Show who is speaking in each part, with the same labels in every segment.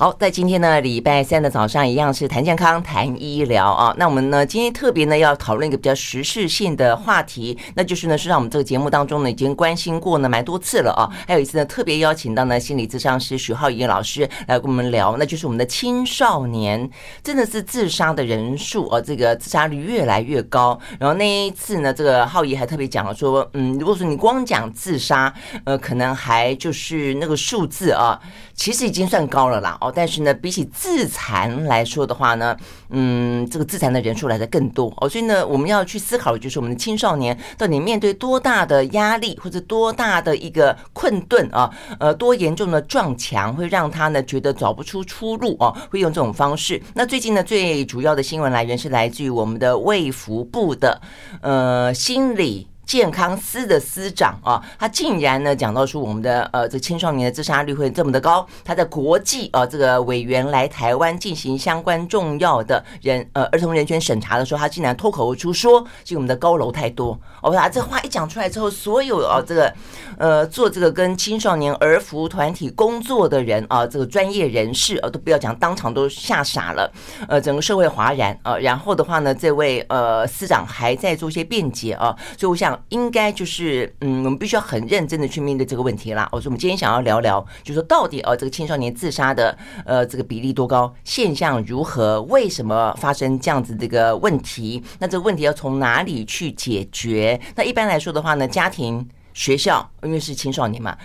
Speaker 1: 好，在今天呢，礼拜三的早上一样是谈健康、谈医疗啊。那我们呢，今天特别呢要讨论一个比较时事性的话题，那就是呢，是让我们这个节目当中呢已经关心过呢蛮多次了啊。还有一次呢，特别邀请到呢心理咨商师许浩仪老师来跟我们聊，那就是我们的青少年真的是自杀的人数啊，这个自杀率越来越高。然后那一次呢，这个浩仪还特别讲了说，嗯，如果说你光讲自杀，呃，可能还就是那个数字啊，其实已经算高了啦哦。但是呢，比起自残来说的话呢，嗯，这个自残的人数来的更多哦，所以呢，我们要去思考的就是我们的青少年到底面对多大的压力或者多大的一个困顿啊，呃，多严重的撞墙会让他呢觉得找不出出路哦，会用这种方式。那最近呢，最主要的新闻来源是来自于我们的卫福部的呃心理。健康司的司长啊，他竟然呢讲到说我们的呃这青少年的自杀率会这么的高，他在国际啊这个委员来台湾进行相关重要的人呃儿童人权审查的时候，他竟然脱口而出说，是我们的高楼太多。哦，他这话一讲出来之后，所有啊这个呃做这个跟青少年儿福团体工作的人啊，这个专业人士啊都不要讲，当场都吓傻了，呃整个社会哗然啊。然后的话呢，这位呃司长还在做一些辩解啊，所以我想。应该就是，嗯，我们必须要很认真的去面对这个问题啦。我说，我们今天想要聊聊，就是说到底，呃，这个青少年自杀的，呃，这个比例多高，现象如何，为什么发生这样子这个问题？那这个问题要从哪里去解决？那一般来说的话呢，家庭、学校，因为是青少年嘛。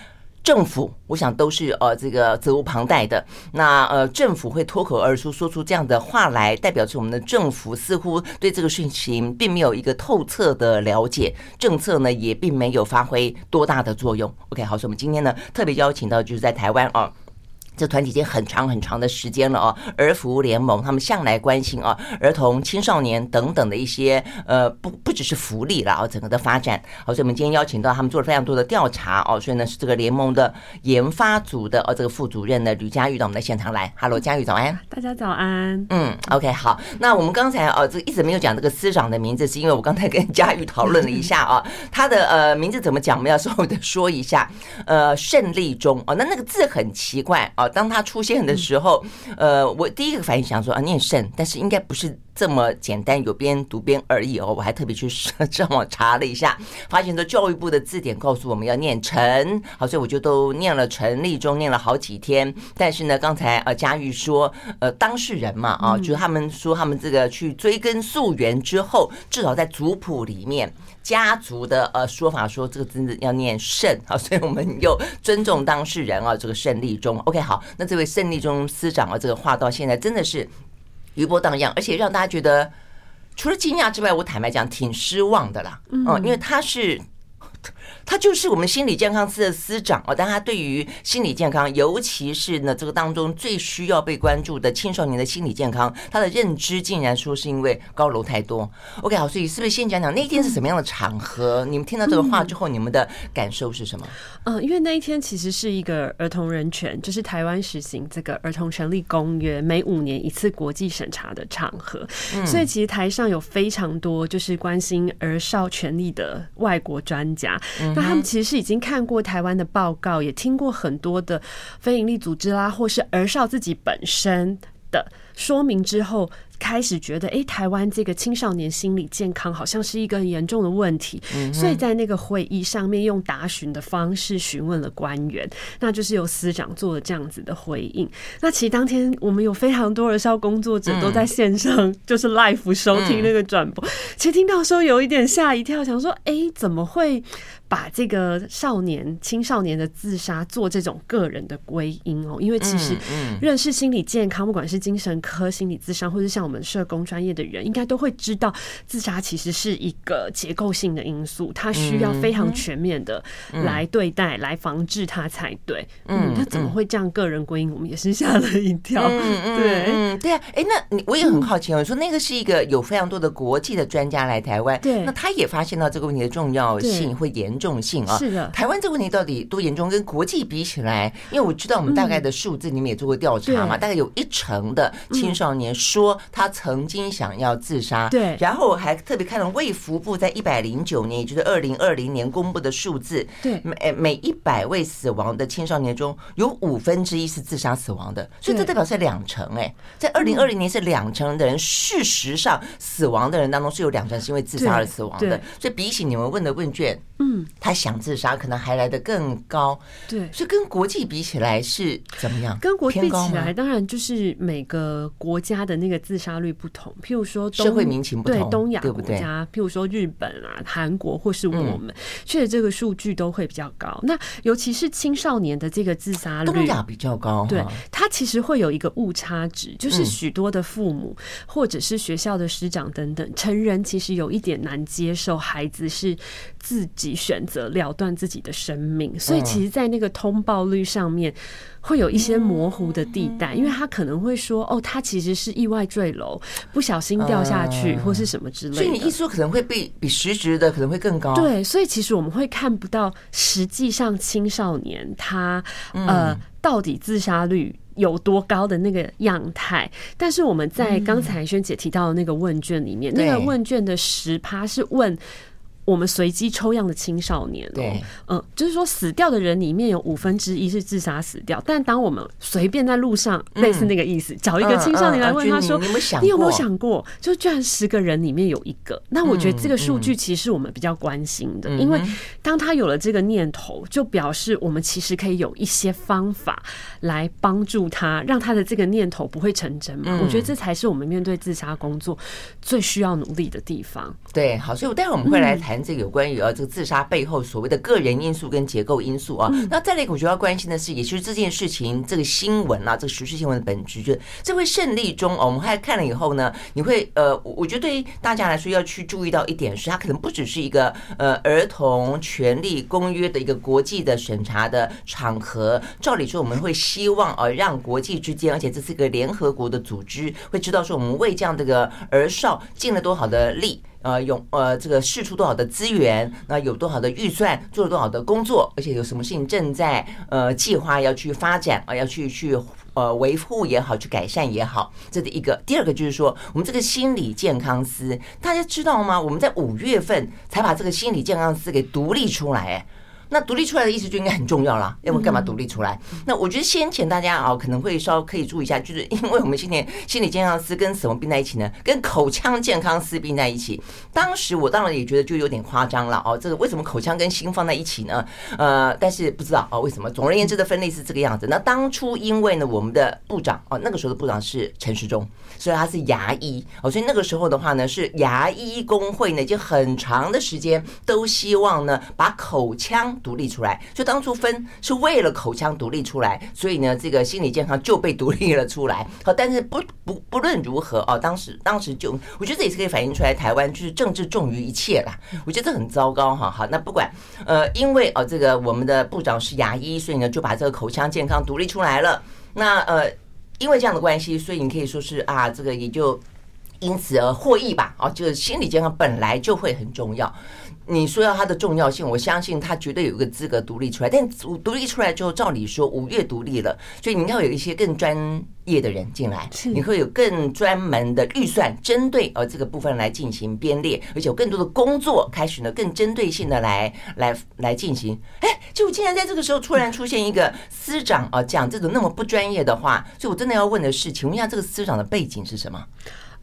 Speaker 1: 政府，我想都是呃这个责无旁贷的。那呃，政府会脱口而出说出这样的话来，代表着我们的政府似乎对这个事情并没有一个透彻的了解，政策呢也并没有发挥多大的作用。OK，好，所以我们今天呢特别邀请到就是在台湾啊。这团体已经很长很长的时间了哦，儿福联盟他们向来关心哦儿童、青少年等等的一些呃不不只是福利了哦，整个的发展。好，所以我们今天邀请到他们做了非常多的调查哦，所以呢是这个联盟的研发组的哦这个副主任呢吕佳玉到我们的现场来。Hello，佳玉早安，
Speaker 2: 大家早安。
Speaker 1: 嗯，OK，好，那我们刚才哦这个一直没有讲这个司长的名字，是因为我刚才跟佳玉讨论了一下啊，他的呃名字怎么讲，我们要稍微的说一下。呃，胜利中哦，那那个字很奇怪啊。当他出现的时候，呃，我第一个反应想说啊，念胜，但是应该不是这么简单，有边读边而已哦。我还特别去上网查了一下，发现说教育部的字典告诉我们要念陈，好，所以我就都念了陈立中，念了好几天。但是呢，刚才呃佳玉说，呃，当事人嘛啊，就是他们说他们这个去追根溯源之后，至少在族谱里面。家族的呃说法说这个真的要念胜啊，所以我们又尊重当事人啊，这个胜利中。OK，好，那这位胜利中司长啊，这个话到现在真的是余波荡漾，而且让大家觉得除了惊讶之外，我坦白讲挺失望的啦。嗯，因为他是。他就是我们心理健康司的司长哦，但他对于心理健康，尤其是呢这个当中最需要被关注的青少年的心理健康，他的认知竟然说是因为高楼太多。OK，好，所以是不是先讲讲那一天是什么样的场合？你们听到这个话之后，你们的感受是什么？
Speaker 2: 嗯，因为那一天其实是一个儿童人权，就是台湾实行这个儿童权利公约每五年一次国际审查的场合，所以其实台上有非常多就是关心儿少权利的外国专家。那他们其实是已经看过台湾的报告，也听过很多的非营利组织啦，或是儿少自己本身的说明之后。开始觉得，哎，台湾这个青少年心理健康好像是一个很严重的问题，所以在那个会议上面用答询的方式询问了官员，那就是由司长做了这样子的回应。那其实当天我们有非常多儿少工作者都在线上，就是 live 收听那个转播。其实听到的时候有一点吓一跳，想说，哎，怎么会把这个少年、青少年的自杀做这种个人的归因哦？因为其实认识心理健康，不管是精神科心理咨商，或者像我们社工专业的人应该都会知道，自杀其实是一个结构性的因素，它需要非常全面的来对待、来防治它才对。嗯，他怎么会这样个人归因？我们也是吓了一跳。对，
Speaker 1: 嗯，对啊。哎，那你我也很好奇，我说那个是一个有非常多的国际的专家来台湾，对，那他也发现到这个问题的重要性或严重性啊。是的，台湾这个问题到底多严重？跟国际比起来，因为我知道我们大概的数字，你们也做过调查嘛，大概有一成的青少年说他曾经想要自杀。
Speaker 2: 对，
Speaker 1: 然后我还特别看了卫福部在一百零九年，也就是二零二零年公布的数字，
Speaker 2: 对，
Speaker 1: 每每一百位死亡的青少年中有五分之一是自杀死亡的，所以这代表是两成哎，在二零二零年是两成的人，事实上死亡的人当中是有两成是因为自杀而死亡的，所以比起你们问的问卷，嗯，他想自杀可能还来得更高，
Speaker 2: 对，
Speaker 1: 所以跟国际比起来是怎么样？
Speaker 2: 跟国际比起来，当然就是每个国家的那个自杀率不同，譬如说
Speaker 1: 社会民情不同，
Speaker 2: 对东亚国家，譬如说日本啊、韩国或是我们，确实这个数据都会比较高。那尤其是青少年的这个自杀率，
Speaker 1: 东亚比较高，
Speaker 2: 对，它其实会有一个误差值，就是许多的父母或者是学校的师长等等，成人其实有一点难接受孩子是自己选择了断自己的生命，所以其实，在那个通报率上面。会有一些模糊的地带，因为他可能会说：“哦，他其实是意外坠楼，不小心掉下去，或是什么之类的。”所以
Speaker 1: 你一说可能会比比实质的可能会更高？
Speaker 2: 对，所以其实我们会看不到实际上青少年他呃到底自杀率有多高的那个样态。但是我们在刚才萱姐提到的那个问卷里面，那个问卷的十趴是问。我们随机抽样的青少年，对，嗯，就是说死掉的人里面有五分之一是自杀死掉。但当我们随便在路上，类似那个意思，找一个青少年来问他说：“你有没有想过？就居然十个人里面有一个？”那我觉得这个数据其实是我们比较关心的，因为当他有了这个念头，就表示我们其实可以有一些方法来帮助他，让他的这个念头不会成真嘛。我觉得这才是我们面对自杀工作最需要努力的地方。
Speaker 1: 对，好，所以我待会我们会来谈。这个有关于啊，这个自杀背后所谓的个人因素跟结构因素啊，那再来一个我觉得要关心的是，也就是这件事情这个新闻啊，这个时事新闻的本质，就是这位胜利中哦，我们还看了以后呢，你会呃，我觉得对于大家来说要去注意到一点是，它可能不只是一个呃儿童权利公约的一个国际的审查的场合，照理说我们会希望啊，让国际之间，而且这是一个联合国的组织，会知道说我们为这样这个儿少尽了多少的力。呃，用呃这个试出多少的资源，那有多少的预算，做了多少的工作，而且有什么事情正在呃计划要去发展啊，要去去呃维护也好，去改善也好，这是一个。第二个就是说，我们这个心理健康司，大家知道吗？我们在五月份才把这个心理健康司给独立出来，那独立出来的意思就应该很重要啦，要不干嘛独立出来？那我觉得先前大家啊可能会稍微可以注意一下，就是因为我们今年心理健康师跟什么并在一起呢？跟口腔健康师并在一起。当时我当然也觉得就有点夸张了哦，这个为什么口腔跟心放在一起呢？呃，但是不知道哦为什么。总而言之的分类是这个样子。那当初因为呢，我们的部长哦，那个时候的部长是陈时中，所以他是牙医哦，所以那个时候的话呢，是牙医工会呢，已经很长的时间都希望呢把口腔。独立出来，就当初分是为了口腔独立出来，所以呢，这个心理健康就被独立了出来。好，但是不不不论如何哦，当时当时就，我觉得这也是可以反映出来，台湾就是政治重于一切啦。我觉得这很糟糕哈。好，那不管呃，因为哦，这个我们的部长是牙医，所以呢就把这个口腔健康独立出来了。那呃，因为这样的关系，所以你可以说是啊，这个也就因此而获益吧。哦，就是心理健康本来就会很重要。你说要它的重要性，我相信它绝对有一个资格独立出来。但独立出来之后，照理说五月独立了，所以你要有一些更专业的人进来，你会有更专门的预算针对呃这个部分来进行编列，而且有更多的工作开始呢，更针对性的来来来进行。哎，就竟然在这个时候突然出现一个司长啊，讲这种那么不专业的话，所以我真的要问的是，请问一下这个司长的背景是什么？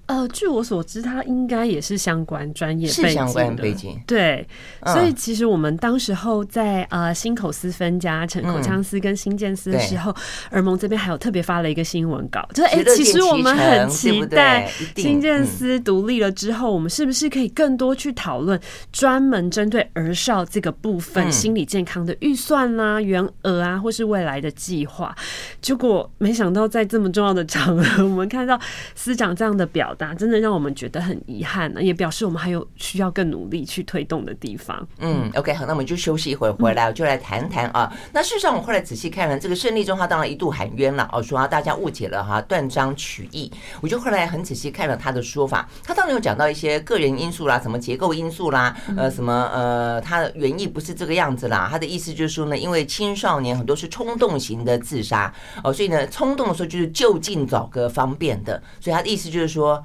Speaker 2: 呃，据我所知，他应该也是相关专业背景的。
Speaker 1: 是相关背景。
Speaker 2: 对，所以其实我们当时候在呃新口司分家成口腔司跟新建司的时候，儿盟这边还有特别发了一个新闻稿，就是哎，其实我们很期待新建司独立了之后，我们是不是可以更多去讨论专门针对儿少这个部分心理健康的预算啦、员额啊，或是未来的计划？结果没想到在这么重要的场合，我们看到司长这样的表。真的让我们觉得很遗憾呢，也表示我们还有需要更努力去推动的地方。
Speaker 1: 嗯，OK，好，那我们就休息一会儿，回来我就来谈谈啊。那事实上，我后来仔细看了这个胜利中，他当然一度喊冤了哦，说大家误解了哈，断章取义。我就后来很仔细看了他的说法，他当然有讲到一些个人因素啦，什么结构因素啦，呃，什么呃，他的原意不是这个样子啦。他的意思就是说呢，因为青少年很多是冲动型的自杀哦，所以呢，冲动的时候就是就近找个方便的，所以他的意思就是说。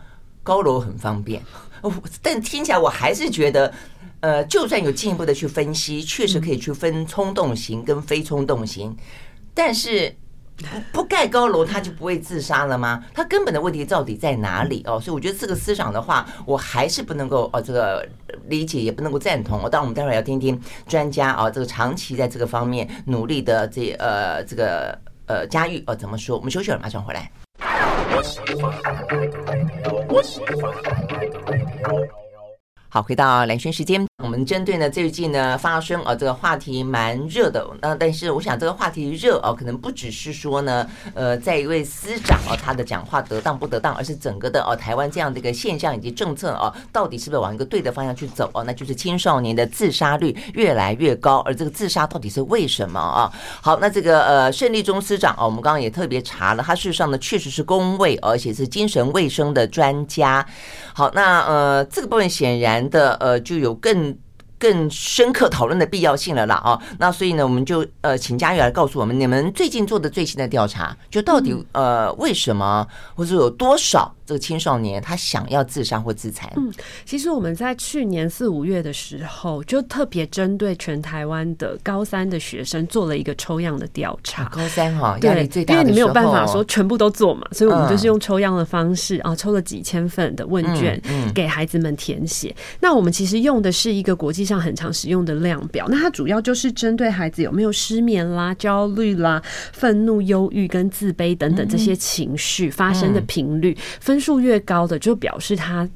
Speaker 1: 高楼很方便，但听起来我还是觉得，呃，就算有进一步的去分析，确实可以去分冲动型跟非冲动型，但是。不盖高楼，他就不会自杀了吗？他根本的问题到底在哪里哦？所以我觉得这个思想的话，我还是不能够哦，这个理解也不能够赞同。当，我们待会儿要听听专家啊，这个长期在这个方面努力的这呃这个呃嘉玉哦怎么说？我们休息了，马上回来。我喜欢可爱的妹妹哦，我喜欢可爱的妹妹哦。好，回到蓝轩时间。我们针对呢最近呢发生啊这个话题蛮热的，那但是我想这个话题热啊，可能不只是说呢，呃，在一位司长啊他的讲话得当不得当，而是整个的哦台湾这样的一个现象以及政策啊，到底是不是往一个对的方向去走啊？那就是青少年的自杀率越来越高，而这个自杀到底是为什么啊？好，那这个呃胜利中司长啊，我们刚刚也特别查了，他事实上呢确实是公卫，而且是精神卫生的专家。好，那呃这个部分显然的呃就有更。更深刻讨论的必要性了啦啊，那所以呢，我们就呃请佳玉来告诉我们，你们最近做的最新的调查，就到底呃为什么，或者有多少？这个青少年他想要自杀或自残。
Speaker 2: 嗯，其实我们在去年四五月的时候，就特别针对全台湾的高三的学生做了一个抽样的调查。
Speaker 1: 高三哈，压力最大的，
Speaker 2: 因为你没有办法说全部都做嘛，所以我们就是用抽样的方式啊，抽了几千份的问卷给孩子们填写。那我们其实用的是一个国际上很常使用的量表，那它主要就是针对孩子有没有失眠啦、焦虑啦、愤怒、忧郁跟自卑等等这些情绪发生的频率分。分数越高的，就表示他。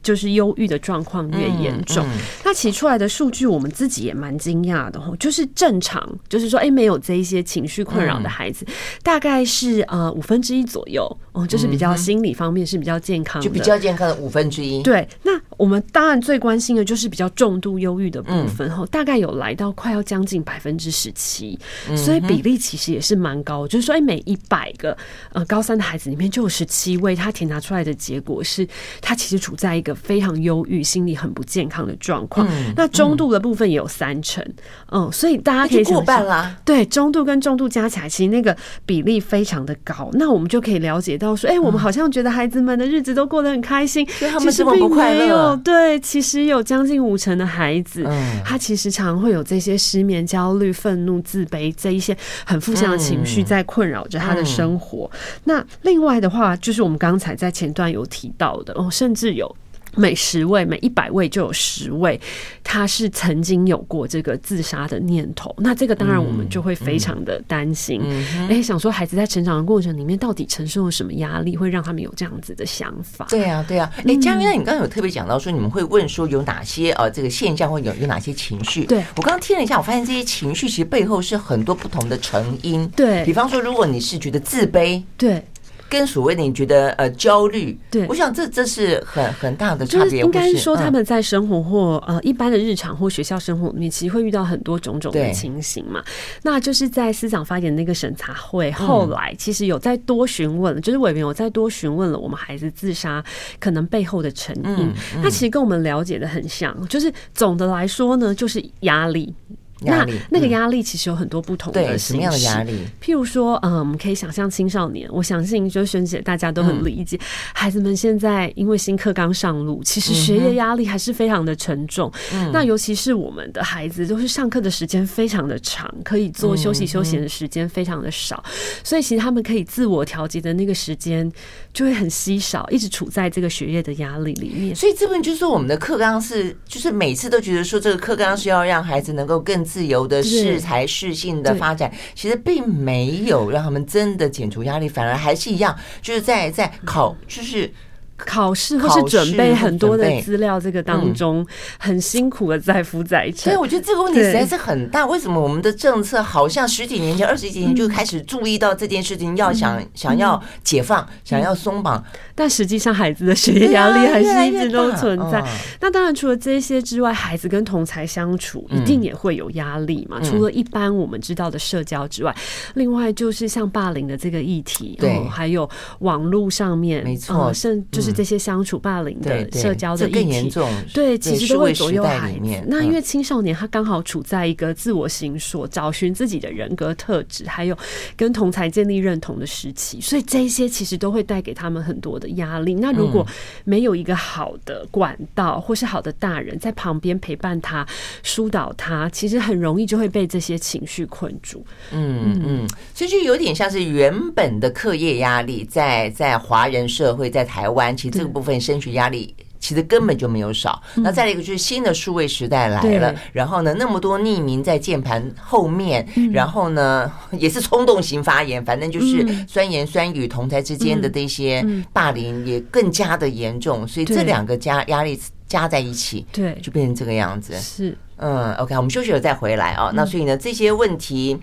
Speaker 2: 就是忧郁的状况越严重，那其出来的数据我们自己也蛮惊讶的哦，就是正常，就是说，哎，没有这一些情绪困扰的孩子，大概是呃五分之一左右哦，就是比较心理方面是比较健康的，
Speaker 1: 就比较健康的五分之一。
Speaker 2: 对，那我们当然最关心的就是比较重度忧郁的部分吼，大概有来到快要将近百分之十七，所以比例其实也是蛮高，就是说，哎，每一百个呃高三的孩子里面就有十七位，他填答出来的结果是他其实处在一个。非常忧郁、心理很不健康的状况。那中度的部分也有三成，嗯，所以大家可以过半啦，对，中度跟重度加起来，其实那个比例非常的高。那我们就可以了解到说，哎，我们好像觉得孩子们的日子都过得很开心，其实并没有。对，其实有将近五成的孩子，他其实常会有这些失眠、焦虑、愤怒、自卑这一些很负向的情绪在困扰着他的生活。那另外的话，就是我们刚才在前段有提到的哦，甚至有。每十位、每一百位就有十位，他是曾经有过这个自杀的念头。那这个当然我们就会非常的担心，哎、嗯嗯，想说孩子在成长的过程里面到底承受了什么压力，会让他们有这样子的想法？
Speaker 1: 对啊，对啊。哎，嘉玉，那你刚刚有特别讲到说，你们会问说有哪些呃这个现象，会有有哪些情绪？
Speaker 2: 对，
Speaker 1: 我刚刚听了一下，我发现这些情绪其实背后是很多不同的成因。
Speaker 2: 对，
Speaker 1: 比方说，如果你是觉得自卑，
Speaker 2: 对。
Speaker 1: 跟所谓的你觉得呃焦虑，
Speaker 2: 对，
Speaker 1: 我想这这是很很大的差
Speaker 2: 别。应该说他们在生活或呃一般的日常或学校生活里面，其实会遇到很多种种的情形嘛。那就是在思想发言那个审查会后来，其实有再多询问，就是委员有再多询问了我们孩子自杀可能背后的成因。那其实跟我们了解的很像，就是总的来说呢，就是压力。那那个压力其实有很多不同的什么样的压力？譬如说，嗯，我们可以想象青少年，我相信就是萱姐大家都很理解，孩子们现在因为新课刚上路，其实学业压力还是非常的沉重。那尤其是我们的孩子，都是上课的时间非常的长，可以做休息休闲的时间非常的少，所以其实他们可以自我调节的那个时间就会很稀少，一直处在这个学业的压力里面。
Speaker 1: 所以这边就是说，我们的课纲是，就是每次都觉得说，这个课纲是要让孩子能够更。自由的适才适性的发展，其实并没有让他们真的减除压力，反而还是一样，就是在在考，就是。
Speaker 2: 考试或是准备很多的资料，这个当中很辛苦的载浮载沉。
Speaker 1: 所以我觉得这个问题实在是很大。为什么我们的政策好像十几年前、二十几年就开始注意到这件事情，要想想要解放，想要松绑，
Speaker 2: 但实际上孩子的学业压力还是一直都存在。那当然，除了这些之外，孩子跟同才相处一定也会有压力嘛。除了一般我们知道的社交之外，另外就是像霸凌的这个议题，对，还有网络上面，没错，甚至。就是这些相处霸凌的社交的议
Speaker 1: 题，更严重。
Speaker 2: 对，其实都会左右孩子。
Speaker 1: 嗯、
Speaker 2: 那因为青少年他刚好处在一个自我形塑、找寻自己的人格特质，还有跟同才建立认同的时期，所以这些其实都会带给他们很多的压力。那如果没有一个好的管道，或是好的大人在旁边陪伴他、疏导他，其实很容易就会被这些情绪困住。
Speaker 1: 嗯嗯，所以就有点像是原本的课业压力，在在华人社会，在台湾，其实这个部分升学压力。其实根本就没有少。那再来一个就是新的数位时代来了，然后呢，那么多匿名在键盘后面，然后呢，也是冲动型发言，反正就是酸言酸语，同台之间的这些霸凌也更加的严重。所以这两个加压力加在一起，对，就变成这个样子。
Speaker 2: 是，
Speaker 1: 嗯，OK，我们休息了再回来啊。那所以呢，这些问题。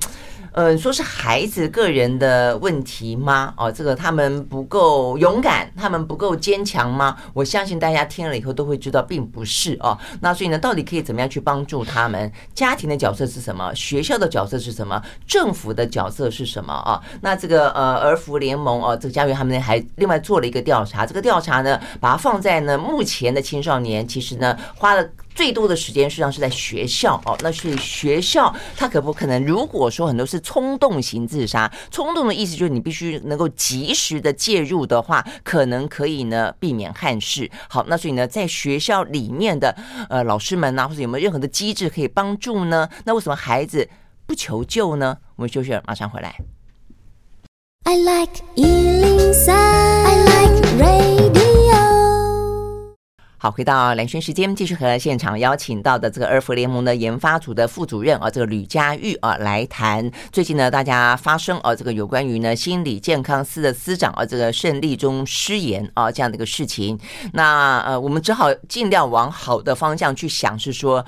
Speaker 1: 嗯，说是孩子个人的问题吗？哦，这个他们不够勇敢，他们不够坚强吗？我相信大家听了以后都会知道，并不是哦。那所以呢，到底可以怎么样去帮助他们？家庭的角色是什么？学校的角色是什么？政府的角色是什么啊？那这个呃，儿福联盟哦，这个家园他们还另外做了一个调查，这个调查呢，把它放在呢目前的青少年，其实呢花了。最多的时间实际上是在学校哦，那是学校，他可不可能？如果说很多是冲动型自杀，冲动的意思就是你必须能够及时的介入的话，可能可以呢避免憾事。好，那所以呢，在学校里面的呃老师们呐、啊，或者有没有任何的机制可以帮助呢？那为什么孩子不求救呢？我们休息了，马上回来。I like 103, I like radio. 好，回到蓝轩时间，继续和现场邀请到的这个二福联盟的研发组的副主任啊，这个吕佳玉啊来谈最近呢，大家发生啊这个有关于呢心理健康司的司长啊这个胜利忠失言啊这样的一个事情。那呃，我们只好尽量往好的方向去想，是说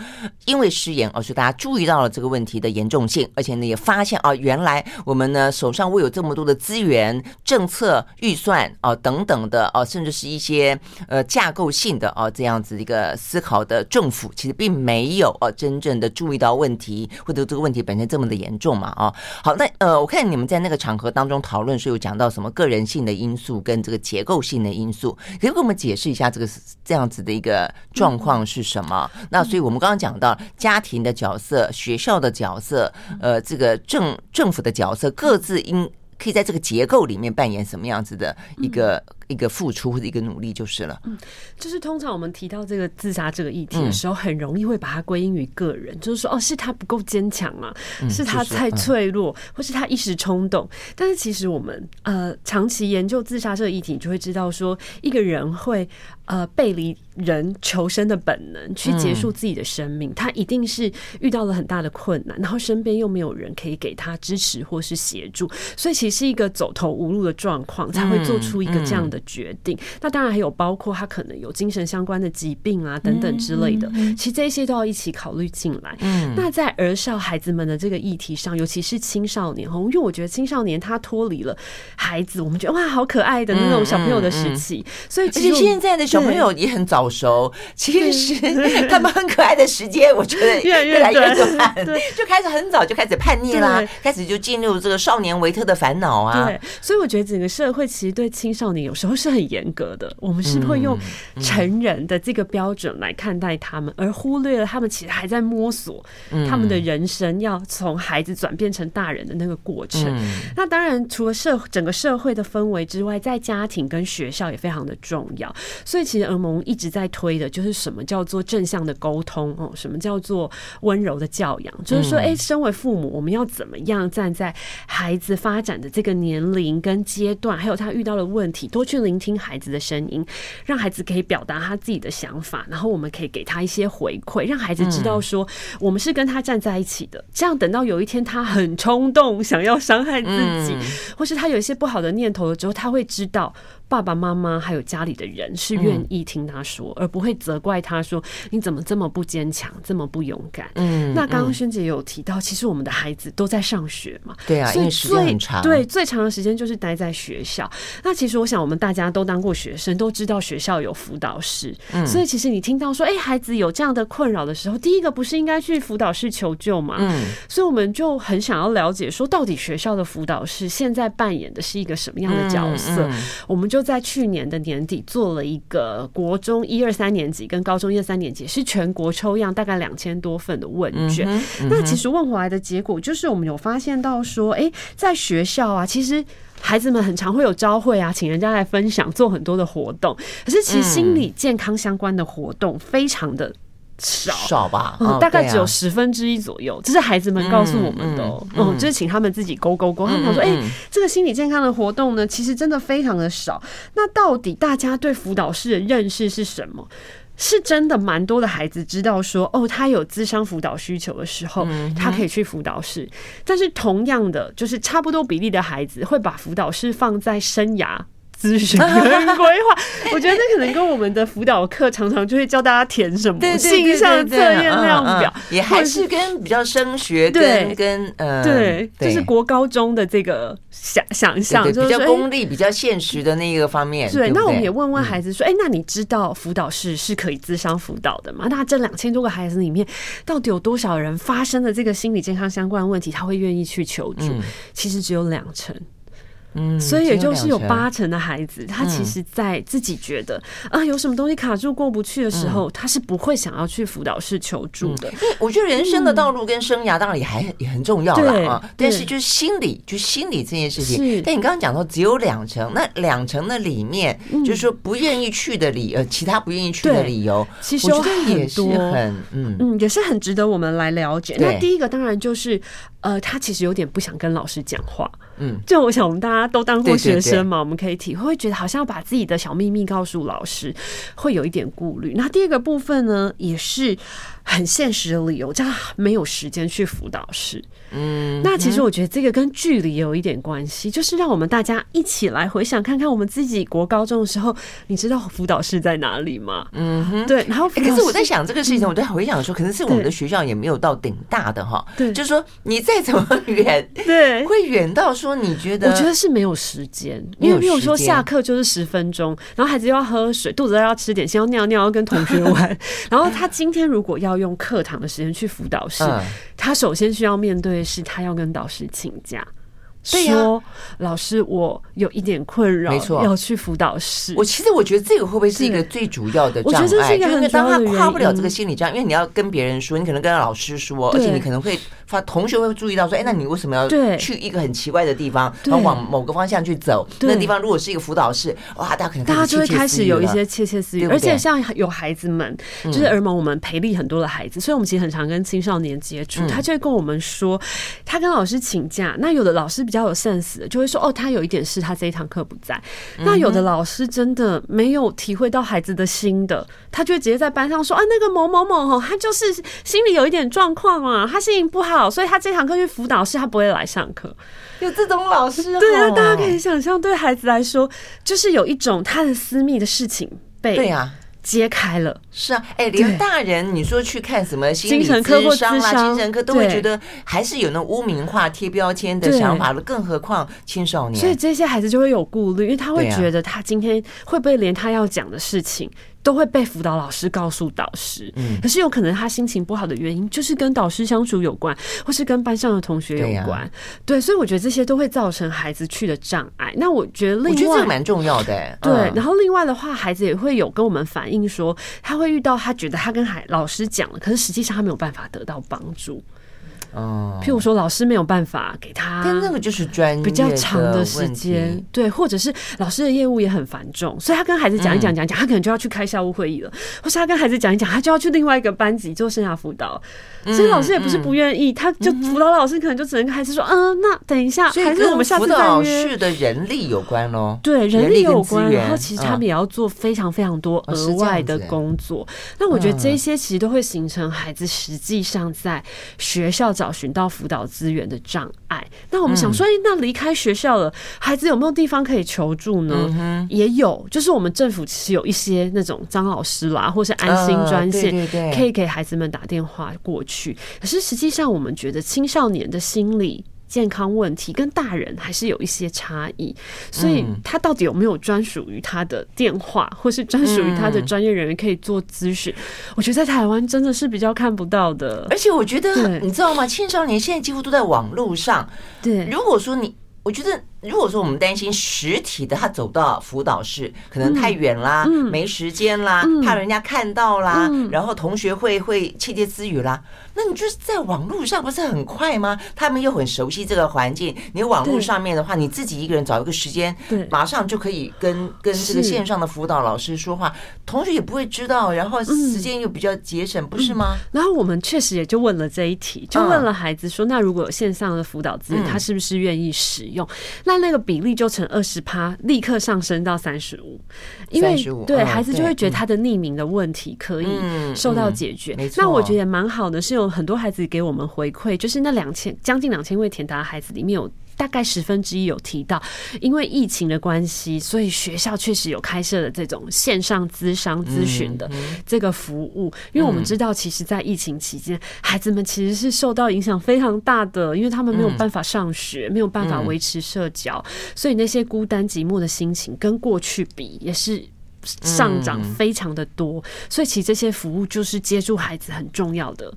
Speaker 1: 因为失言，而是大家注意到了这个问题的严重性，而且呢也发现啊，原来我们呢手上会有这么多的资源、政策、预算啊等等的啊，甚至是一些呃架构性的啊。这样子一个思考的政府，其实并没有呃真正的注意到问题，或者这个问题本身这么的严重嘛？啊，好，那呃，我看你们在那个场合当中讨论，是有讲到什么个人性的因素跟这个结构性的因素，可以给我们解释一下这个这样子的一个状况是什么？那所以我们刚刚讲到家庭的角色、学校的角色、呃，这个政政府的角色，各自应可以在这个结构里面扮演什么样子的一个。一个付出或者一个努力就是了。
Speaker 2: 嗯，就是通常我们提到这个自杀这个议题的时候，很容易会把它归因于个人，就是说，哦，是他不够坚强啊，是他太脆弱，或是他一时冲动。但是其实我们呃长期研究自杀这个议题，你就会知道说，一个人会呃背离人求生的本能去结束自己的生命，他一定是遇到了很大的困难，然后身边又没有人可以给他支持或是协助，所以其实是一个走投无路的状况，才会做出一个这样的决定，那当然还有包括他可能有精神相关的疾病啊等等之类的，其实这些都要一起考虑进来。那在儿少孩子们的这个议题上，尤其是青少年哈，因为我觉得青少年他脱离了孩子，我们觉得哇好可爱的那种小朋友的时期，所以其实
Speaker 1: 现在的小朋友也很早熟。其实 他们很可爱的时间，我觉得越来越短，就开始很早就开始叛逆啦，开始就进入这个少年维特的烦恼啊。
Speaker 2: 对，所以我觉得整个社会其实对青少年有时候。是很严格的，我们是会用成人的这个标准来看待他们，而忽略了他们其实还在摸索他们的人生，要从孩子转变成大人的那个过程。那当然，除了社整个社会的氛围之外，在家庭跟学校也非常的重要。所以，其实儿盟一直在推的就是什么叫做正向的沟通哦，什么叫做温柔的教养，就是说，哎，身为父母，我们要怎么样站在孩子发展的这个年龄跟阶段，还有他遇到的问题，多去。聆听孩子的声音，让孩子可以表达他自己的想法，然后我们可以给他一些回馈，让孩子知道说我们是跟他站在一起的。这样等到有一天他很冲动想要伤害自己，或是他有一些不好的念头了之后，他会知道。爸爸妈妈还有家里的人是愿意听他说，而不会责怪他说，你怎么这么不坚强，这么不勇敢。嗯，那刚刚萱姐有提到，其实我们的孩子都在上学嘛，
Speaker 1: 对啊，所以时间很长，
Speaker 2: 对，最长的时间就是待在学校。那其实我想，我们大家都当过学生，都知道学校有辅导室。嗯，所以其实你听到说，哎，孩子有这样的困扰的时候，第一个不是应该去辅导室求救吗？嗯，所以我们就很想要了解说，到底学校的辅导室现在扮演的是一个什么样的角色？我们就。在去年的年底做了一个国中一二三年级跟高中一二三年级是全国抽样，大概两千多份的问卷。嗯嗯、那其实问回来的结果就是，我们有发现到说，哎、欸，在学校啊，其实孩子们很常会有招会啊，请人家来分享，做很多的活动。可是其实心理健康相关的活动非常的。少
Speaker 1: 少吧，
Speaker 2: 嗯，大概只有十分之一左右，这是孩子们告诉我们的，嗯，就是请他们自己勾勾勾。他们说，哎，这个心理健康的活动呢，其实真的非常的少。那到底大家对辅导室的认识是什么？是真的蛮多的孩子知道说，哦，他有咨商辅导需求的时候，他可以去辅导室。但是同样的，就是差不多比例的孩子会把辅导室放在生涯。咨询 跟规划，我觉得这可能跟我们的辅导课常常就会教大家填什么性向测验量表，
Speaker 1: 也还是跟比较升学跟跟呃
Speaker 2: 对，就是国高中的这个想想象，
Speaker 1: 比较功利、比较现实的那一个方面。
Speaker 2: 对，那我们也问问孩子说，哎，那你知道辅导室是可以咨商辅导的吗？那这两千多个孩子里面，到底有多少人发生了这个心理健康相关的问题，他会愿意去求助？其实只有两成。嗯，所以也就是有八成的孩子，他其实，在自己觉得啊，有什么东西卡住过不去的时候，他是不会想要去辅导室求助的。
Speaker 1: 我觉得人生的道路跟生涯当然也还也很重要了啊，但是就是心理，就心理这件事情。但你刚刚讲到只有两成，那两成的里面，就是说不愿意去的理呃，其他不愿意去的理由，
Speaker 2: 其实我觉得也是很嗯嗯，也是很值得我们来了解。那第一个当然就是。呃，他其实有点不想跟老师讲话，嗯，就我想我们大家都当过学生嘛，我们可以体会，会觉得好像要把自己的小秘密告诉老师，会有一点顾虑。那第二个部分呢，也是很现实的理由，叫他没有时间去辅导室。嗯，那其实我觉得这个跟距离有一点关系，就是让我们大家一起来回想看看我们自己国高中的时候，你知道辅导室在哪里吗？嗯哼，对。然后，可
Speaker 1: 是我在想这个事情，我在回想说，可能是我们的学校也没有到顶大的哈，对，就是说你再怎么远，对，会远到说你觉得，
Speaker 2: 我觉得是没有时间，因为没有说下课就是十分钟，然后孩子又要喝水，肚子要吃点心，要尿尿，要跟同学玩，然后他今天如果要用课堂的时间去辅导室，他首先需要面对的。是他要跟导师请假，说老师，我有一点困扰，没错，要去辅导室。
Speaker 1: 我其实我觉得这个会不会是一个最主要的障碍？
Speaker 2: 我觉得是一个很
Speaker 1: 当他跨不了这个心理障碍，因为你要跟别人说，你可能跟老师说，而且你可能会发。同学会注意到说：“哎，那你为什么要去一个很奇怪的地方，然后往某个方向去走？那个地方如果是一个辅导室，哇，大家可能大家就会开始
Speaker 2: 有一些窃窃私语。而且像有孩子们，就是耳蒙，我们培力很多的孩子，所以我们其实很常跟青少年接触。他就会跟我们说，他跟老师请假。那有的老师比较有 sense 的，就会说：哦，他有一点事，他这一堂课不在。那有的老师真的没有体会到孩子的心的，他就会直接在班上说：啊，那个某某某哈，他就是心里有一点状况啊，他心情不好，所以他这堂课去。”辅导室他不会来上课，
Speaker 1: 有这种老师，
Speaker 2: 对啊，大家可以想象，对孩子来说，就是有一种他的私密的事情被对啊揭开了，
Speaker 1: 是啊，哎，连大人你说去看什么心理咨商啦、精神科都会觉得还是有那污名化、贴标签的想法了，更何况青少年，
Speaker 2: 所以这些孩子就会有顾虑，因为他会觉得他今天会不会连他要讲的事情。都会被辅导老师告诉导师，嗯，可是有可能他心情不好的原因就是跟导师相处有关，或是跟班上的同学有关，对，所以我觉得这些都会造成孩子去的障碍。那我觉得另外，我觉得
Speaker 1: 这个蛮重要的，欸，
Speaker 2: 对。然后另外的话，孩子也会有跟我们反映说，他会遇到他觉得他跟孩老师讲了，可是实际上他没有办法得到帮助。哦，譬如说老师没有办法给他，
Speaker 1: 但那个就是专业比较长的时间，
Speaker 2: 对，或者是老师的业务也很繁重，所以他跟孩子讲一讲讲讲，他可能就要去开校务会议了，或是他跟孩子讲一讲，他就要去另外一个班级做生涯辅导，所以老师也不是不愿意，他就辅导老师可能就只能跟孩子说，嗯，那等一下，还是我们下次再约。辅导
Speaker 1: 室的人力有关喽，
Speaker 2: 对，人力有关，然后其实他们也要做非常非常多额外的工作，那我觉得这些其实都会形成孩子实际上在学校找寻到辅导资源的障碍。那我们想说，那离开学校了，孩子有没有地方可以求助呢？也有，就是我们政府其实有一些那种张老师啦，或是安心专线，可以给孩子们打电话过去。可是实际上，我们觉得青少年的心理。健康问题跟大人还是有一些差异，所以他到底有没有专属于他的电话，或是专属于他的专业人员可以做咨询？我觉得在台湾真的是比较看不到的。
Speaker 1: 而且我觉得，你知道吗？青少年现在几乎都在网络上。对，如果说你，我觉得如果说我们担心实体的，他走到辅导室可能太远啦，嗯、没时间啦，嗯、怕人家看到啦，嗯、然后同学会会窃窃私语啦，那你就是在网络上不是很快吗？他们又很熟悉这个环境，你网络上面的话，你自己一个人找一个时间，对，马上就可以跟跟这个线上的辅导老师说话，同学也不会知道，然后时间又比较节省，不是吗？
Speaker 2: 然后我们确实也就问了这一题，就问了孩子说，那如果有线上的辅导资源，他是不是愿意使用？那那那个比例就成二十趴，立刻上升到三十五，因为对孩子就会觉得他的匿名的问题可以受到解决。那我觉得也蛮好的，是有很多孩子给我们回馈，就是那两千将近两千位填答的孩子里面有。大概十分之一有提到，因为疫情的关系，所以学校确实有开设了这种线上咨商咨询的这个服务。因为我们知道，其实，在疫情期间，孩子们其实是受到影响非常大的，因为他们没有办法上学，没有办法维持社交，所以那些孤单寂寞的心情跟过去比，也是上涨非常的多。所以，其实这些服务就是接住孩子很重要的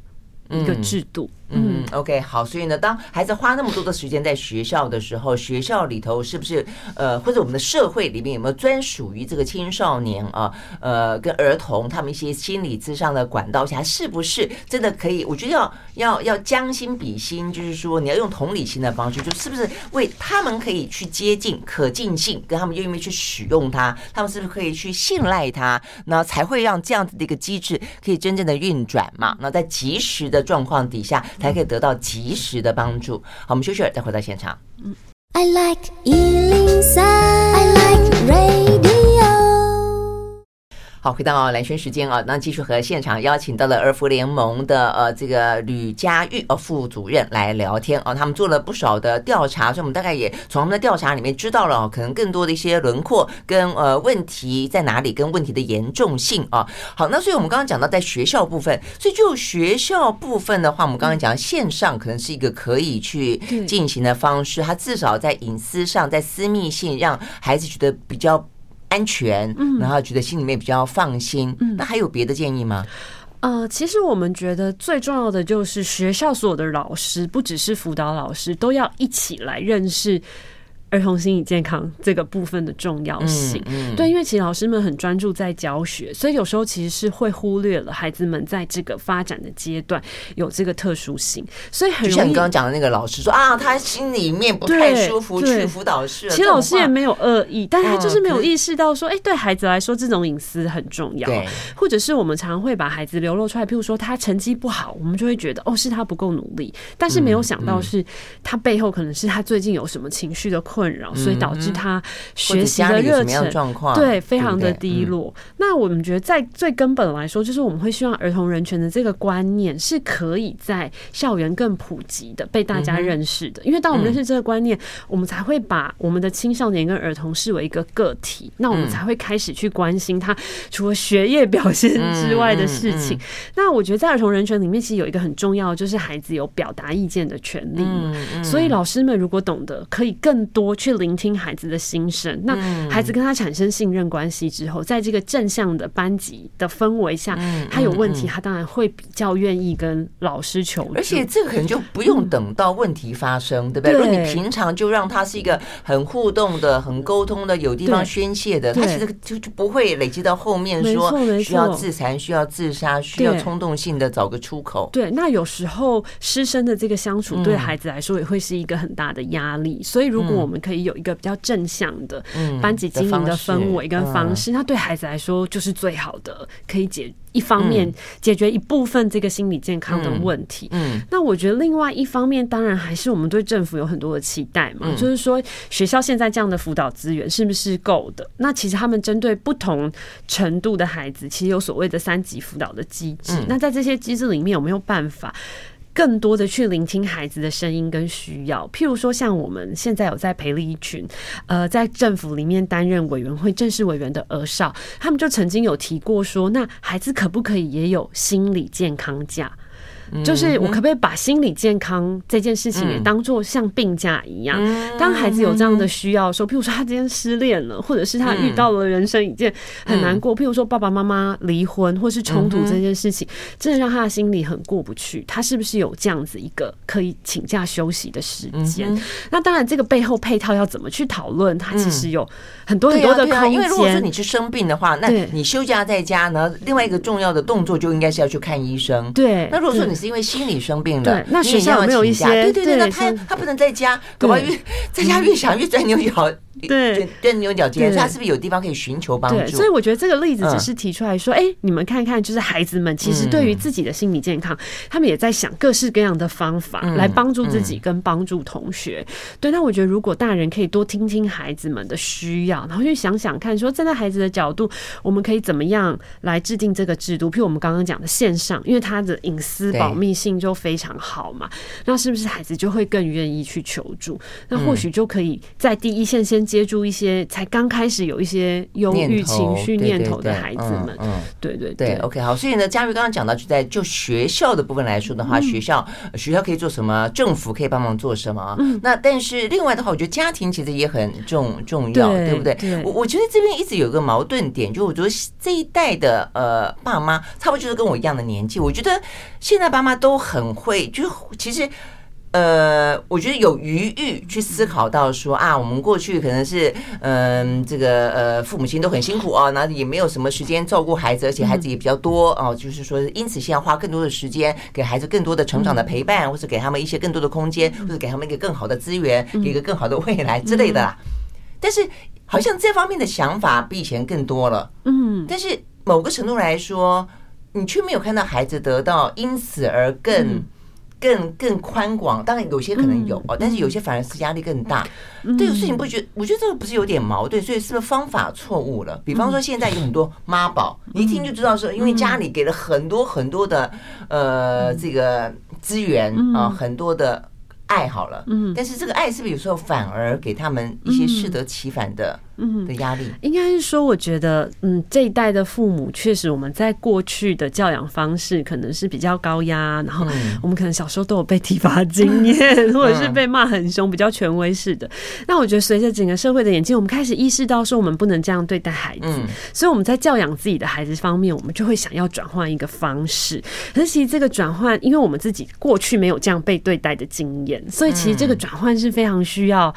Speaker 2: 一个制度。
Speaker 1: 嗯嗯，OK，好，所以呢，当孩子花那么多的时间在学校的时候，学校里头是不是呃，或者我们的社会里面有没有专属于这个青少年啊，呃，跟儿童他们一些心理咨商的管道下，是不是真的可以？我觉得要要要将心比心，就是说你要用同理心的方式，就是不是为他们可以去接近可近性，跟他们愿意去使用它，他们是不是可以去信赖它，那才会让这样子的一个机制可以真正的运转嘛？那在及时的状况底下。才可以得到及时的帮助。好，我们休息会儿，再回到现场。I like 103, I like radio 好，回到蓝轩时间啊，那继续和现场邀请到了儿福联盟的呃这个吕佳玉呃副主任来聊天啊，他们做了不少的调查，所以我们大概也从他们的调查里面知道了可能更多的一些轮廓跟呃问题在哪里，跟问题的严重性啊。好，那所以我们刚刚讲到在学校部分，所以就学校部分的话，我们刚刚讲线上可能是一个可以去进行的方式，它至少在隐私上，在私密性让孩子觉得比较。安全，然后觉得心里面比较放心。嗯，那还有别的建议吗？
Speaker 2: 呃，其实我们觉得最重要的就是学校所有的老师，不只是辅导老师，都要一起来认识。儿童心理健康这个部分的重要性，嗯嗯、对，因为其实老师们很专注在教学，所以有时候其实是会忽略了孩子们在这个发展的阶段有这个特殊性，所以很容易就
Speaker 1: 像你刚刚讲的那个老师说啊，他心里面不太舒服，去辅导室。
Speaker 2: 其实老师也没有恶意，但他就是没有意识到说，哎，对孩子来说这种隐私很重要。对，或者是我们常常会把孩子流露出来，譬如说他成绩不好，我们就会觉得哦，是他不够努力，但是没有想到是他背后可能是他最近有什么情绪的困扰，所以导致他学习的热忱对非常的低落。那我们觉得，在最根本来说，就是我们会希望儿童人权的这个观念是可以在校园更普及的，被大家认识的。因为当我们认识这个观念，我们才会把我们的青少年跟儿童视为一个个体，那我们才会开始去关心他除了学业表现之外的事情。那我觉得在儿童人权里面，其实有一个很重要的，就是孩子有表达意见的权利。所以老师们如果懂得，可以更多去聆听孩子的心声，那孩子跟他产生信任关系之后，在这个正向的班级的氛围下，他有问题，他当然会比较愿意跟老师求助。
Speaker 1: 而且这个可能就不用等到问题发生，对不对？如果你平常就让他是一个很互动的、很沟通的、有地方宣泄的，他其实就就不会累积到后面说需要自残、需要自杀、需要冲动性的找个出口。
Speaker 2: 对，那有时候师生的这个相处对孩子来说也会是一个很大的压力。所以如果我们可以有一个比较正向的班级经营的氛围跟方式，那对孩子来说就是最好的，可以解一方面解决一部分这个心理健康的问题。嗯，那我觉得另外一方面，当然还是我们对政府有很多的期待嘛，就是说学校现在这样的辅导资源是不是够的？那其实他们针对不同程度的孩子，其实有所谓的三级辅导的机制。那在这些机制里面，有没有办法？更多的去聆听孩子的声音跟需要，譬如说像我们现在有在培力一群，呃，在政府里面担任委员会正式委员的儿少，他们就曾经有提过说，那孩子可不可以也有心理健康假？就是我可不可以把心理健康这件事情也当做像病假一样？当孩子有这样的需要的时候，譬如说他今天失恋了，或者是他遇到了人生一件很难过，譬如说爸爸妈妈离婚或是冲突这件事情，真的让他的心里很过不去。他是不是有这样子一个可以请假休息的时间？那当然，这个背后配套要怎么去讨论？他其实有很多很多的空间。
Speaker 1: 因为如果说你是生病的话，那你休假在家呢？另外一个重要的动作就应该是要去看医生。
Speaker 2: 对。
Speaker 1: 那如果说你是因为心理生病了，
Speaker 2: 那学校有没有一些？对
Speaker 1: 对对，那他他不能在家，搞不好越 在家越想越钻牛角。对，钻牛角尖，他是不是有地方可以寻求帮助？
Speaker 2: 所以我觉得这个例子只是提出来说，哎，你们看看，就是孩子们其实对于自己的心理健康，他们也在想各式各样的方法来帮助自己跟帮助同学。对，那我觉得如果大人可以多听听孩子们的需要，然后去想想看，说站在孩子的角度，我们可以怎么样来制定这个制度？譬如我们刚刚讲的线上，因为他的隐私保密性就非常好嘛，那是不是孩子就会更愿意去求助？那或许就可以在第一线先。接触一些才刚开始有一些忧郁情绪念头的孩子们，嗯，对对对
Speaker 1: ，OK，好。所以呢，佳玉刚刚讲到，就在就学校的部分来说的话，学校学校可以做什么？政府可以帮忙做什么？嗯，那但是另外的话，我觉得家庭其实也很重重要，对不对？我我觉得这边一直有个矛盾点，就我觉得这一代的呃爸妈，差不多就是跟我一样的年纪，我觉得现在爸妈都很会，就是其实。呃，我觉得有余裕去思考到说啊，我们过去可能是嗯、呃，这个呃，父母亲都很辛苦啊，那也没有什么时间照顾孩子，而且孩子也比较多哦，就是说，因此现在花更多的时间给孩子更多的成长的陪伴，或者给他们一些更多的空间，或者给他们一个更好的资源，给一个更好的未来之类的啦。但是好像这方面的想法比以前更多了，嗯，但是某个程度来说，你却没有看到孩子得到因此而更。更更宽广，当然有些可能有哦，但是有些反而是压力更大。这个事情不觉得？我觉得这个不是有点矛盾，所以是不是方法错误了？比方说现在有很多妈宝，你一听就知道说因为家里给了很多很多的呃这个资源啊，很多的爱好了，嗯，但是这个爱是不是有时候反而给他们一些适得其反的？嗯的压力，
Speaker 2: 应该是说，我觉得，嗯，这一代的父母确实，我们在过去的教养方式可能是比较高压，然后我们可能小时候都有被体罚经验，或者是被骂很凶，比较权威式的。那我觉得，随着整个社会的演进，我们开始意识到说，我们不能这样对待孩子，所以我们在教养自己的孩子方面，我们就会想要转换一个方式。可是，其实这个转换，因为我们自己过去没有这样被对待的经验，所以其实这个转换是非常需要。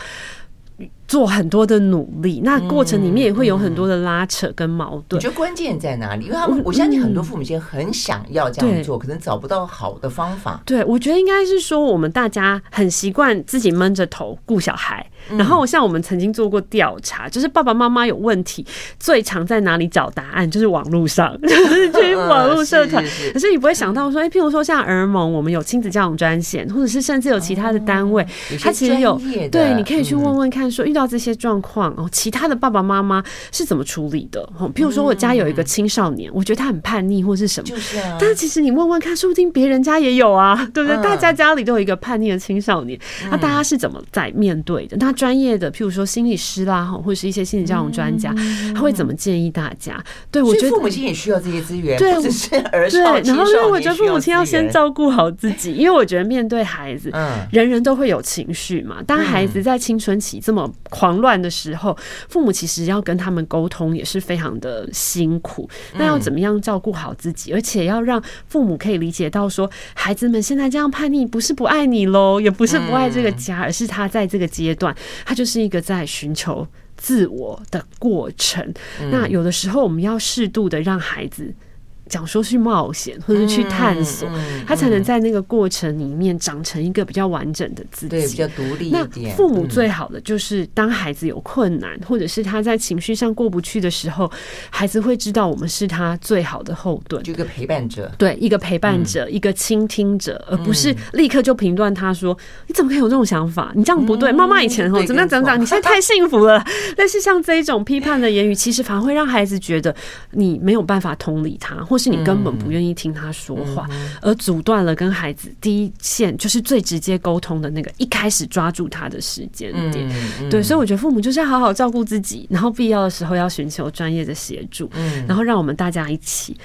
Speaker 2: 做很多的努力，那过程里面也会有很多的拉扯跟矛盾。
Speaker 1: 我觉得关键在哪里？因为他们，我相信很多父母亲很想要这样做，可能找不到好的方法。
Speaker 2: 对，我觉得应该是说，我们大家很习惯自己闷着头顾小孩。然后像我们曾经做过调查，就是爸爸妈妈有问题，最常在哪里找答案？就是网络上，就是去网络社团。可是你不会想到说，哎，譬如说像儿盟，我们有亲子教养专线，或者是甚至有其他的单位，他其实有对，你可以去问问看，说遇到。到这些状况哦，其他的爸爸妈妈是怎么处理的？哦，譬如说我家有一个青少年，我觉得他很叛逆或是什么，就是啊。但是其实你问问看，说不定别人家也有啊，对不对？大家家里都有一个叛逆的青少年，那大家是怎么在面对的？那专业的，譬如说心理师啦，或者是一些心理教育专家，他会怎么建议大家？对，我觉得
Speaker 1: 父母亲也需要这些资源，
Speaker 2: 对，
Speaker 1: 只是儿少
Speaker 2: 对，然后因为我觉得父母亲要先照顾好自己，因为我觉得面对孩子，嗯，人人都会有情绪嘛。当孩子在青春期这么狂乱的时候，父母其实要跟他们沟通也是非常的辛苦。那要怎么样照顾好自己，而且要让父母可以理解到，说孩子们现在这样叛逆，不是不爱你喽，也不是不爱这个家，而是他在这个阶段，他就是一个在寻求自我的过程。那有的时候，我们要适度的让孩子。讲说去冒险，或者是去探索，他才能在那个过程里面长成一个比较完整的自己，
Speaker 1: 对，比较独立一点。
Speaker 2: 那父母最好的就是，当孩子有困难，或者是他在情绪上过不去的时候，孩子会知道我们是他最好的后盾，
Speaker 1: 就一个陪伴者，
Speaker 2: 对，一个陪伴者，一个倾听者，而不是立刻就评断他说：“你怎么可以有这种想法？你这样不对。”妈妈以前哦怎么样怎么样，你现在 太幸福了。但是像这一种批判的言语，其实反而会让孩子觉得你没有办法同理他，或是你根本不愿意听他说话，而阻断了跟孩子第一线就是最直接沟通的那个一开始抓住他的时间点。对，所以我觉得父母就是要好好照顾自己，然后必要的时候要寻求专业的协助，然后让我们大家一起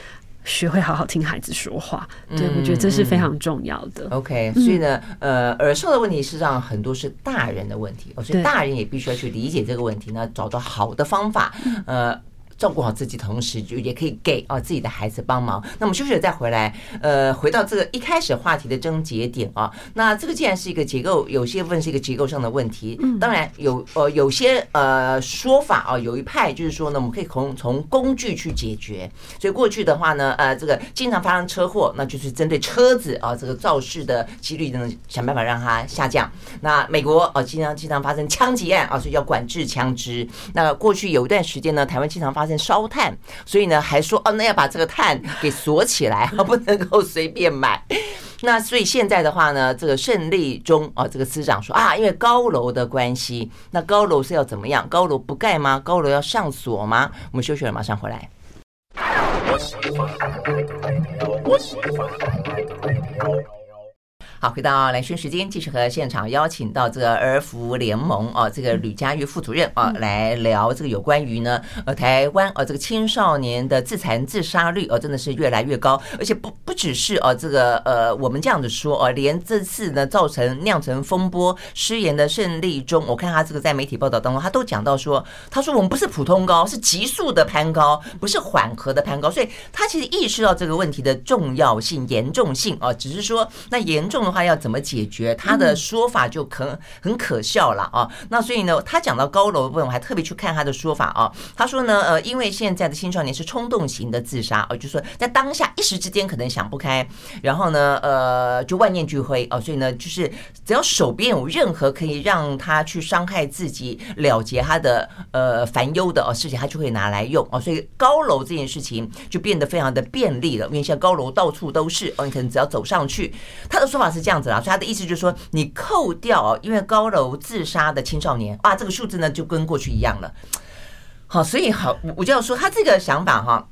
Speaker 2: 学会好好听孩子说话。对，我觉得这是非常重要的。
Speaker 1: OK，所以呢，呃，耳受的问题实际上很多是大人的问题，所以大人也必须要去理解这个问题呢，找到好的方法，呃。照顾好自己，同时就也可以给啊自己的孩子帮忙。那我们休息了再回来，呃，回到这个一开始话题的症结点啊。那这个既然是一个结构，有些部分是一个结构上的问题。当然有呃有些呃说法啊，有一派就是说呢，我们可以从从工具去解决。所以过去的话呢，呃，这个经常发生车祸，那就是针对车子啊这个肇事的几率呢，想办法让它下降。那美国啊经常经常发生枪击案啊，所以要管制枪支。那过去有一段时间呢，台湾经常发发生烧炭，所以呢还说哦，那要把这个炭给锁起来，不能够随便买。那所以现在的话呢，这个胜利中啊，这个司长说啊，因为高楼的关系，那高楼是要怎么样？高楼不盖吗？高楼要上锁吗？我们休息了，马上回来。好，回到蓝轩时间，继续和现场邀请到这个儿福联盟啊，这个吕佳玉副主任啊，来聊这个有关于呢，呃，台湾啊，这个青少年的自残自杀率啊，真的是越来越高，而且不不只是啊，这个呃，我们这样子说啊，连这次呢造成酿成风波失言的胜利中，我看他这个在媒体报道当中，他都讲到说，他说我们不是普通高，是急速的攀高，不是缓和的攀高，所以他其实意识到这个问题的重要性、严重性啊，只是说那严重的。话要怎么解决？他的说法就可很可笑了啊！那所以呢，他讲到高楼的部分，我还特别去看他的说法啊。他说呢，呃，因为现在的青少年是冲动型的自杀哦，就是说在当下一时之间可能想不开，然后呢，呃，就万念俱灰哦。所以呢，就是只要手边有任何可以让他去伤害自己、了结他的呃烦忧的哦事情，他就会拿来用哦。所以高楼这件事情就变得非常的便利了，因为现在高楼到处都是哦，你可能只要走上去。他的说法是。这样子啦，所以他的意思就是说，你扣掉因为高楼自杀的青少年啊，这个数字呢就跟过去一样了。好，所以好，我就要说他这个想法哈，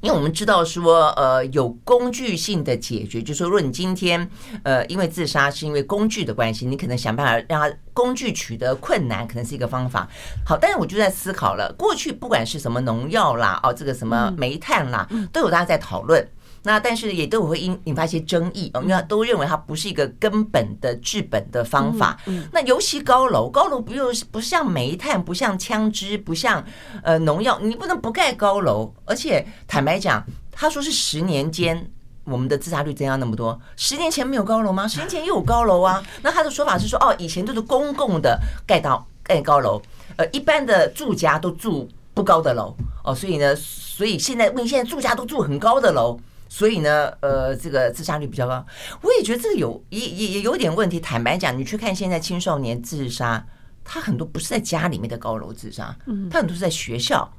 Speaker 1: 因为我们知道说，呃，有工具性的解决，就是说，如果你今天呃因为自杀是因为工具的关系，你可能想办法让他工具取得困难，可能是一个方法。好，但是我就在思考了，过去不管是什么农药啦，哦，这个什么煤炭啦，都有大家在讨论。那但是也都会引引发一些争议哦，因为都认为它不是一个根本的治本的方法。那尤其高楼，高楼不又不像煤炭，不像枪支，不像呃农药，你不能不盖高楼。而且坦白讲，他说是十年间我们的自杀率增加那么多，十年前没有高楼吗？十年前又有高楼啊。那他的说法是说，哦，以前都是公共的盖到盖高楼，呃，一般的住家都住不高的楼哦，所以呢，所以现在问现在住家都住很高的楼。所以呢，呃，这个自杀率比较高，我也觉得这个有也也也有点问题。坦白讲，你去看现在青少年自杀，他很多不是在家里面的高楼自杀，他很多是在学校。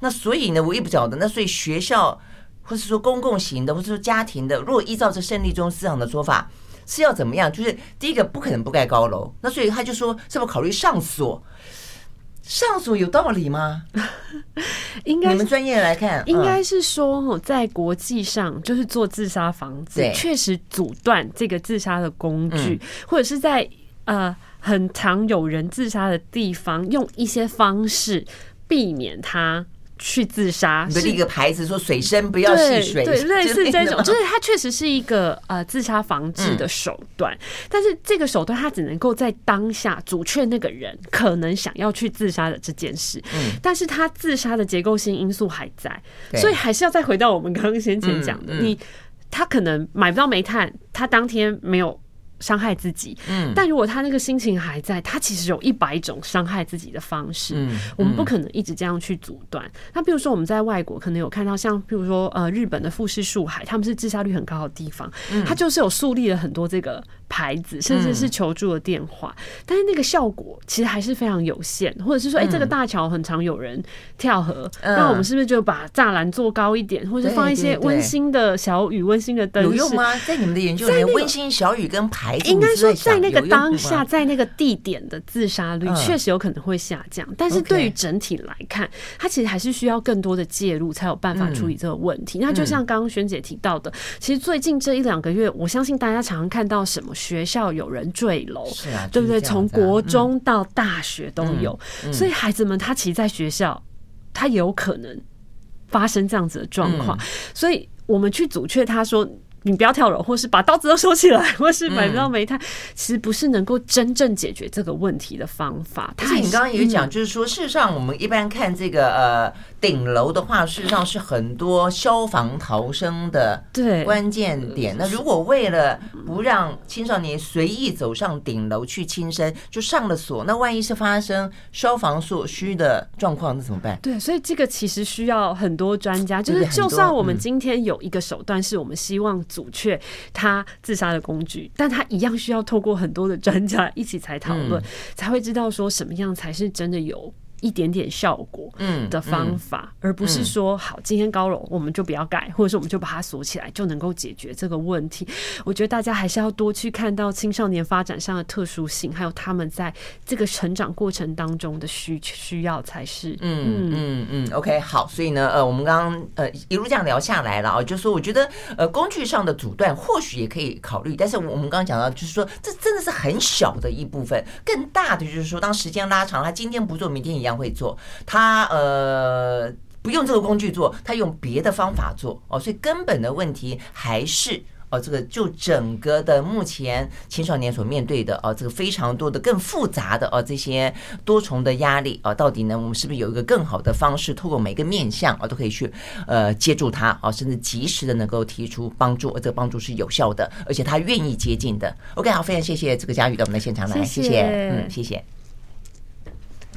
Speaker 1: 那所以呢，我也不晓得。那所以学校，或是说公共型的，或是说家庭的，如果依照这胜利中思想的说法，是要怎么样？就是第一个不可能不盖高楼。那所以他就说，是不是考虑上锁？上锁有道理吗？
Speaker 2: 应该
Speaker 1: 你们专业来看，
Speaker 2: 应该是说，在国际上，就是做自杀防治，确实阻断这个自杀的工具，或者是在呃很常有人自杀的地方，用一些方式避免他。去自杀，
Speaker 1: 你的立个牌子说水深不要戏水，
Speaker 2: 对，对，类似这种，就是它确实是一个呃自杀防治的手段，嗯、但是这个手段它只能够在当下阻却那个人可能想要去自杀的这件事，嗯，但是他自杀的结构性因素还在，所以还是要再回到我们刚刚先前讲的，嗯嗯、你他可能买不到煤炭，他当天没有。伤害自己，嗯，但如果他那个心情还在，他其实有一百种伤害自己的方式，嗯，我们不可能一直这样去阻断。那比如说我们在外国可能有看到，像比如说呃日本的富士树海，他们是自杀率很高的地方，嗯，他就是有树立了很多这个牌子，甚至是求助的电话，但是那个效果其实还是非常有限，或者是说，哎，这个大桥很常有人跳河，那我们是不是就把栅栏做高一点，或者放一些温馨的小雨、温馨的灯饰？有用吗？
Speaker 1: 在你们的研究里面，温馨小雨跟牌
Speaker 2: 子。应该说，在那个当下，在那个地点的自杀率确实有可能会下降，但是对于整体来看，它其实还是需要更多的介入，才有办法处理这个问题。那就像刚刚萱姐提到的，其实最近这一两个月，我相信大家常常看到什么学校有人坠楼，是啊，对不对？从国中到大学都有，所以孩子们他其实在学校，他有可能发生这样子的状况，所以。我们去阻却他说。你不要跳楼，或是把刀子都收起来，或是买不到煤炭，其实不是能够真正解决这个问题的方法。
Speaker 1: 而且你刚刚也讲，就是说，事实上我们一般看这个呃顶楼的话，事实上是很多消防逃生的对关键点。那如果为了不让青少年随意走上顶楼去轻生，就上了锁，那万一是发生消防所需的状况，那怎么办？
Speaker 2: 对，所以这个其实需要很多专家。就是就算我们今天有一个手段，是我们希望。阻却他自杀的工具，但他一样需要透过很多的专家一起才讨论，才会知道说什么样才是真的有。一点点效果，嗯，的方法，而不是说好今天高楼我们就不要盖，或者是我们就把它锁起来就能够解决这个问题。我觉得大家还是要多去看到青少年发展上的特殊性，还有他们在这个成长过程当中的需需要才是。
Speaker 1: 嗯嗯嗯，OK，好，所以呢，呃，我们刚刚呃一路这样聊下来了啊，就是说我觉得呃工具上的阻断或许也可以考虑，但是我们刚刚讲到就是说这真的是很小的一部分，更大的就是说当时间拉长，他今天不做，明天一样。会做，他呃不用这个工具做，他用别的方法做哦，所以根本的问题还是。哦，这个就整个的目前青少年所面对的哦，这个非常多的更复杂的哦，这些多重的压力啊，到底呢，我们是不是有一个更好的方式，透过每个面向啊，都可以去呃接住他啊，甚至及时的能够提出帮助，而这个帮助是有效的，而且他愿意接近的。OK，好，非常谢谢这个佳宇到我们的现场来，谢谢嗯，谢谢。